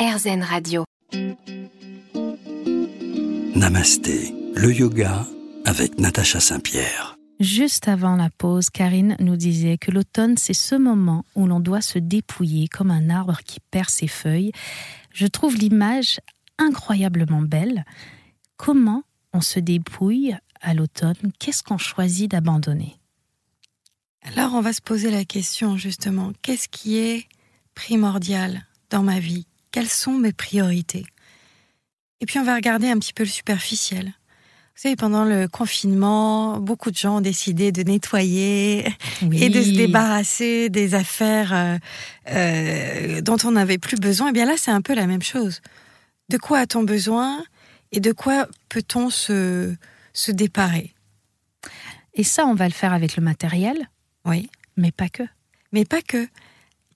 RZN Radio. Namasté, le yoga avec Natacha Saint-Pierre. Juste avant la pause, Karine nous disait que l'automne, c'est ce moment où l'on doit se dépouiller comme un arbre qui perd ses feuilles. Je trouve l'image incroyablement belle. Comment on se dépouille à l'automne? Qu'est-ce qu'on choisit d'abandonner? Alors on va se poser la question justement, qu'est-ce qui est primordial dans ma vie? Quelles sont mes priorités Et puis on va regarder un petit peu le superficiel. Vous savez, pendant le confinement, beaucoup de gens ont décidé de nettoyer Oui. et de se débarrasser des affaires euh, euh, dont on n'avait plus besoin. Et bien là, c'est un peu la même chose. De quoi a-t-on besoin et de quoi peut-on se, se déparer? Et ça, on va le faire avec le matériel, Oui. mais pas que. Mais pas que.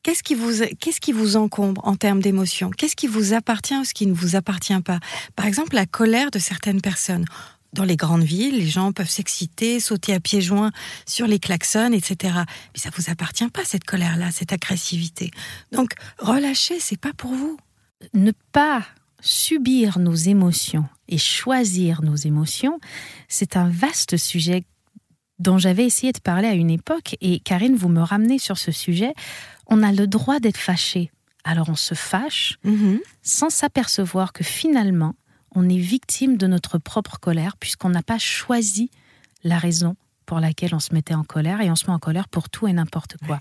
Qu'est-ce qui vous, qu'est-ce qui vous encombre en termes d'émotions Qu'est-ce qui vous appartient ou ce qui ne vous appartient pas? Par exemple, la colère de certaines personnes. Dans les grandes villes, les gens peuvent s'exciter, sauter à pieds joints sur les klaxons, etc. Mais ça vous appartient pas cette colère-là, cette agressivité. Donc relâchez, c'est pas pour vous. Ne pas subir nos émotions et choisir nos émotions, c'est un vaste sujet dont j'avais essayé de parler à une époque et Karine, vous me ramenez sur ce sujet. On a le droit d'être fâché. Alors on se fâche sans s'apercevoir que finalement, on est victime de notre propre colère puisqu'on n'a pas choisi la raison pour laquelle on se mettait en colère et on se met en colère pour tout et n'importe quoi.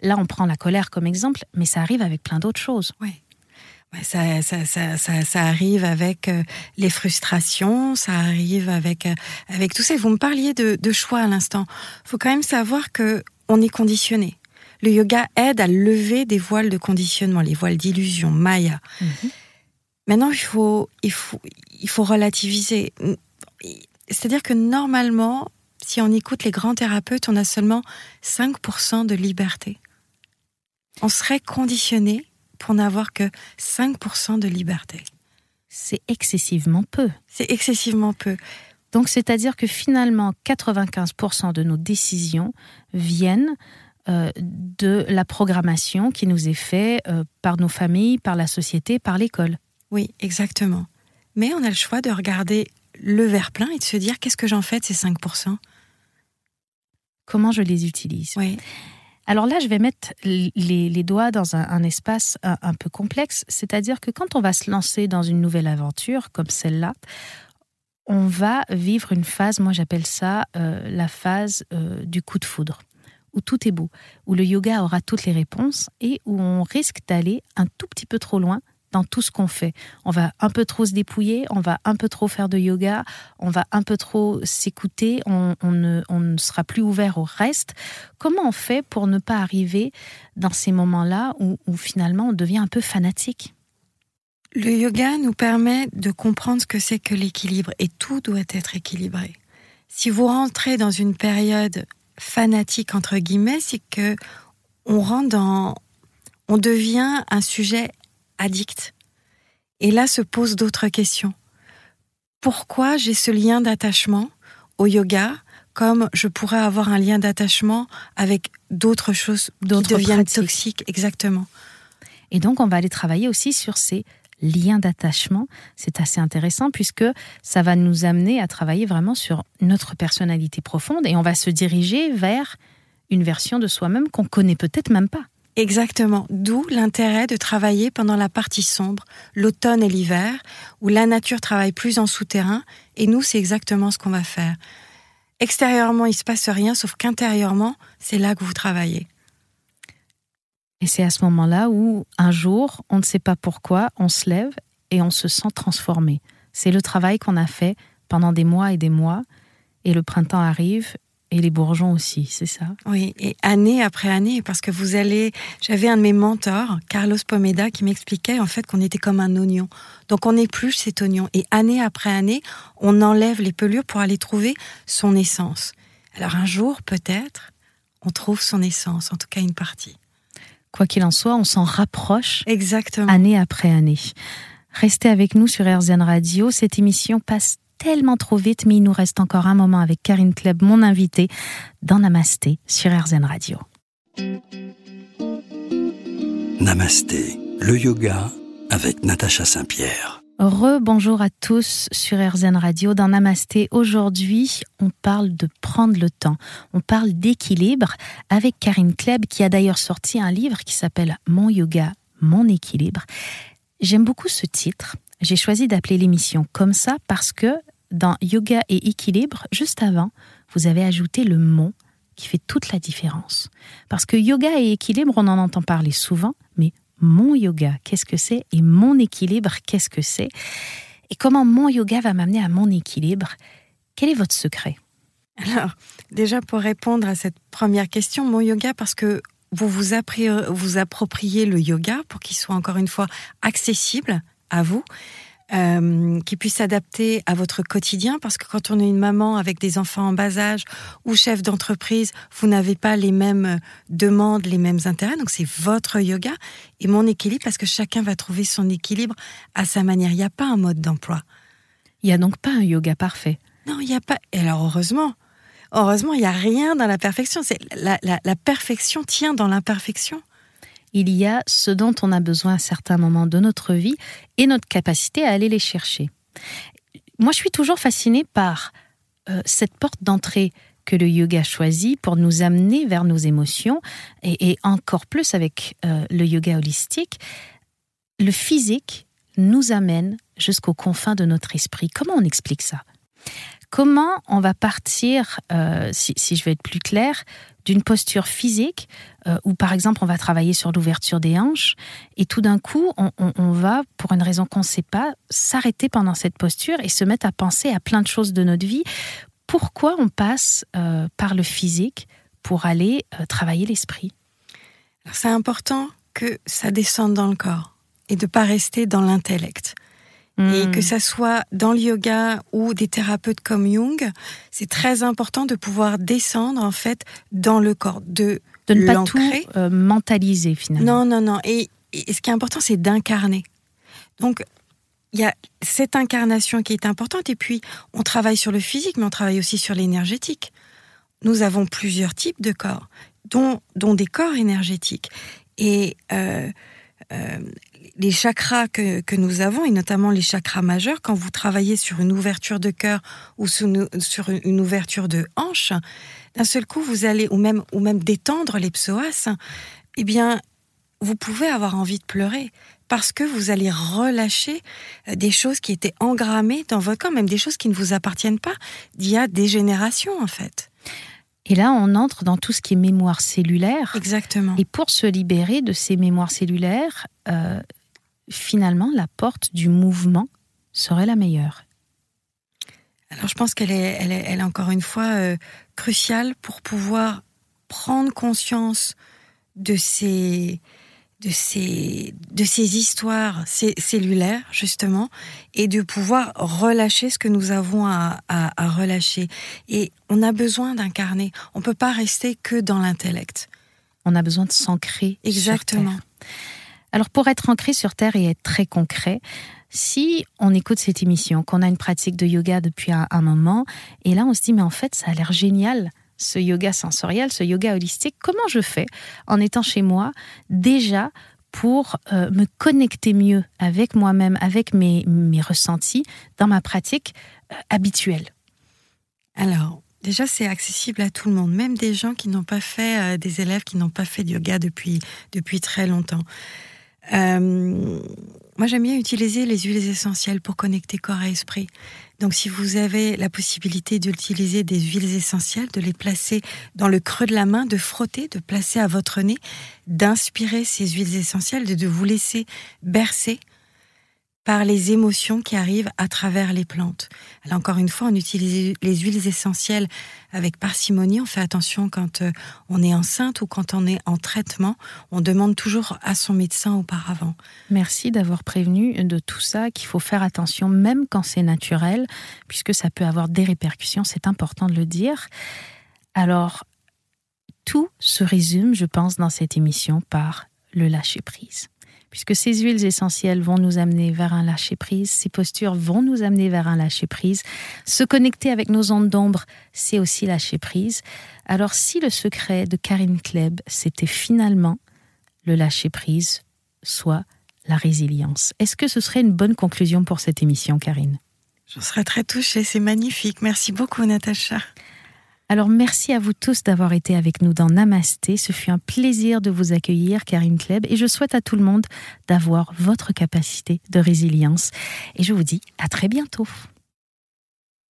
Là, on prend la colère comme exemple, mais ça arrive avec plein d'autres choses. Ouais, ça, ça, ça, ça, ça arrive avec euh, les frustrations, ça arrive avec, euh, avec tout ça. Vous me parliez de, de choix à l'instant. Il faut quand même savoir que on est conditionné. Le yoga aide à lever des voiles de conditionnement, les voiles d'illusion, maya. Maintenant, il faut, il faut, il faut relativiser. C'est-à-dire que normalement, si on écoute les grands thérapeutes, on a seulement 5% de liberté. On serait conditionné pour n'avoir que 5% de liberté. C'est excessivement peu. C'est excessivement peu. Donc, c'est-à-dire que finalement, 95% de nos décisions viennent euh, de la programmation qui nous est faite euh, par nos familles, par la société, par l'école. Oui, exactement. Mais on a le choix de regarder le verre plein et de se dire qu'est-ce que j'en fais de ces 5% Comment je les utilise? Oui. Alors là, je vais mettre les, doigts dans un, espace un, un, peu complexe, c'est-à-dire que quand on va se lancer dans une nouvelle aventure comme celle-là, on va vivre une phase, moi j'appelle ça euh, la phase euh, du coup de foudre, où tout est beau, où le yoga aura toutes les réponses et où on risque d'aller un tout petit peu trop loin dans tout ce qu'on fait. On va un peu trop se dépouiller, on va un peu trop faire de yoga, on va un peu trop s'écouter, on, ne, sera plus ouvert au reste. Comment on fait pour ne pas arriver dans ces moments-là où, où finalement on devient un peu fanatique? Le yoga nous permet de comprendre ce que c'est que l'équilibre et tout doit être équilibré. Si vous rentrez dans une période fanatique entre guillemets, c'est que on rentre dans on devient un sujet addict. Et là se posent d'autres questions. Pourquoi j'ai ce lien d'attachement au yoga comme je pourrais avoir un lien d'attachement avec d'autres choses qui deviennent pratiques. toxiques? Exactement. Et donc, on va aller travailler aussi sur ces liens d'attachement. C'est assez intéressant puisque ça va nous amener à travailler vraiment sur notre personnalité profonde et on va se diriger vers une version de soi-même qu'on connaît peut-être même pas. Exactement. D'où l'intérêt de travailler pendant la partie sombre, l'automne et l'hiver, où la nature travaille plus en souterrain, et nous, c'est exactement ce qu'on va faire. Extérieurement, il se passe rien, sauf qu'intérieurement, c'est là que vous travaillez. Et c'est à ce moment-là où, un jour, on ne sait pas pourquoi, on se lève et on se sent transformé. C'est le travail qu'on a fait pendant des mois et des mois, et le printemps arrive et les bourgeons aussi, c'est ça Oui, et année après année, parce que vous allez... J'avais un de mes mentors, Carlos Pomeda, qui m'expliquait en fait qu'on était comme un oignon. Donc on épluche cet oignon, et année après année, on enlève les pelures pour aller trouver son essence. Alors un jour, peut-être, on trouve son essence, en tout cas une partie. Quoi qu'il en soit, on s'en rapproche Exactement. année après année. Restez avec nous sur RZN Radio, cette émission passe tellement trop vite, mais il nous reste encore un moment avec Karine Kleb, mon invitée, dans Namasté sur RZN Radio. Namasté, le yoga avec Natacha Saint-Pierre. Re-bonjour à tous sur RZN Radio. Dans Namasté, aujourd'hui, on parle de prendre le temps. On parle d'équilibre avec Karine Kleb, qui a d'ailleurs sorti un livre qui s'appelle Mon yoga, mon équilibre. J'aime beaucoup ce titre. J'ai choisi d'appeler l'émission comme ça parce que dans yoga et équilibre, juste avant, vous avez ajouté le mon qui fait toute la différence. Parce que yoga et équilibre, on en entend parler souvent, mais mon yoga, qu'est-ce que c'est? Et mon équilibre, qu'est-ce que c'est? Et comment mon yoga va m'amener à mon équilibre? Quel est votre secret? Alors, déjà pour répondre à cette première question, mon yoga, parce que vous vous, vous appropriez le yoga pour qu'il soit encore une fois accessible à vous euh, qui puisse s'adapter à votre quotidien, parce que quand on est une maman avec des enfants en bas âge ou chef d'entreprise, vous n'avez pas les mêmes demandes, les mêmes intérêts. Donc c'est votre yoga et mon équilibre, parce que chacun va trouver son équilibre à sa manière. Il n'y a pas un mode d'emploi. Il n'y a donc pas un yoga parfait. Non, il n'y a pas. Et alors heureusement, heureusement, il n'y a rien dans la perfection. C'est la, la perfection tient dans l'imperfection il y a ce dont on a besoin à certains moments de notre vie et notre capacité à aller les chercher. Moi, je suis toujours fascinée par euh, cette porte d'entrée que le yoga choisit pour nous amener vers nos émotions et, encore plus avec euh, le yoga holistique. Le physique nous amène jusqu'aux confins de notre esprit. Comment on explique ça? Comment on va partir, euh, si, je veux être plus clair, d'une posture physique euh, où, par exemple, on va travailler sur l'ouverture des hanches et tout d'un coup, on, va, pour une raison qu'on ne sait pas, s'arrêter pendant cette posture et se mettre à penser à plein de choses de notre vie. Pourquoi on passe euh, par le physique pour aller travailler l'esprit? C'est important que ça descende dans le corps et de pas rester dans l'intellect. Et que hmm. ça soit dans le yoga ou des thérapeutes comme Jung, c'est très important de pouvoir descendre en fait dans le corps, de de ne pas tout euh, mentaliser finalement. Non, non, non. Et, ce qui est important, c'est d'incarner. Donc il y a cette incarnation qui est importante. Et puis on travaille sur le physique, mais on travaille aussi sur l'énergétique. Nous avons plusieurs types de corps, dont, dont des corps énergétiques. Et euh, les chakras que, que, nous avons, et notamment les chakras majeurs, quand vous travaillez sur une ouverture de cœur ou sur une ouverture de hanche, d'un seul coup, vous allez, ou même, ou même détendre les psoas, eh bien, vous pouvez avoir envie de pleurer parce que vous allez relâcher euh, des choses qui étaient engrammées dans votre corps, même des choses qui ne vous appartiennent pas d'il y a des générations, en fait. Et là, on entre dans tout ce qui est mémoire cellulaire. Exactement. Et pour se libérer de ces mémoires cellulaires, euh, finalement, la porte du mouvement serait la meilleure. Alors, je pense qu'elle est, elle est, encore une fois euh, cruciale pour pouvoir prendre conscience de ces, de ces, de ces histoires cellulaires, justement, et de pouvoir relâcher ce que nous avons à, à, relâcher. Et on a besoin d'incarner. On ne peut pas rester que dans l'intellect. On a besoin de s'ancrer. Exactement. Alors pour être ancré sur Terre et être très concret, si on écoute cette émission, qu'on a une pratique de yoga depuis un, un moment, et là on se dit mais en fait ça a l'air génial ce yoga sensoriel, ce yoga holistique, comment je fais en étant chez moi déjà pour euh, me connecter mieux avec moi-même, avec mes, ressentis dans ma pratique euh, habituelle? Alors, déjà, c'est accessible à tout le monde, même des gens qui n'ont pas fait, euh, des élèves qui n'ont pas fait de yoga depuis, depuis très longtemps. Moi, j'aime bien utiliser les huiles essentielles pour connecter corps et esprit. Donc si vous avez la possibilité d'utiliser des huiles essentielles, de les placer dans le creux de la main, de frotter, de placer à votre nez, d'inspirer ces huiles essentielles, de vous laisser bercer par les émotions qui arrivent à travers les plantes. Alors encore une fois, on utilise les huiles essentielles avec parcimonie. On fait attention quand euh, on est enceinte ou quand on est en traitement. On demande toujours à son médecin auparavant. Merci d'avoir prévenu de tout ça, qu'il faut faire attention même quand c'est naturel, puisque ça peut avoir des répercussions. C'est important de le dire. Alors, tout se résume, je pense, dans cette émission par le lâcher prise puisque ces huiles essentielles vont nous amener vers un lâcher-prise, ces postures vont nous amener vers un lâcher-prise. Se connecter avec nos ondes d'ombre, c'est aussi lâcher-prise. Alors si le secret de Karine Kleb, c'était finalement le lâcher-prise, soit la résilience. Est-ce que ce serait une bonne conclusion pour cette émission, Karine? Je serais très touchée, c'est magnifique. Merci beaucoup, Natacha. Alors merci à vous tous d'avoir été avec nous dans Namasté. Ce fut un plaisir de vous accueillir, Karine Kleb, et je souhaite à tout le monde d'avoir votre capacité de résilience. Et je vous dis à très bientôt.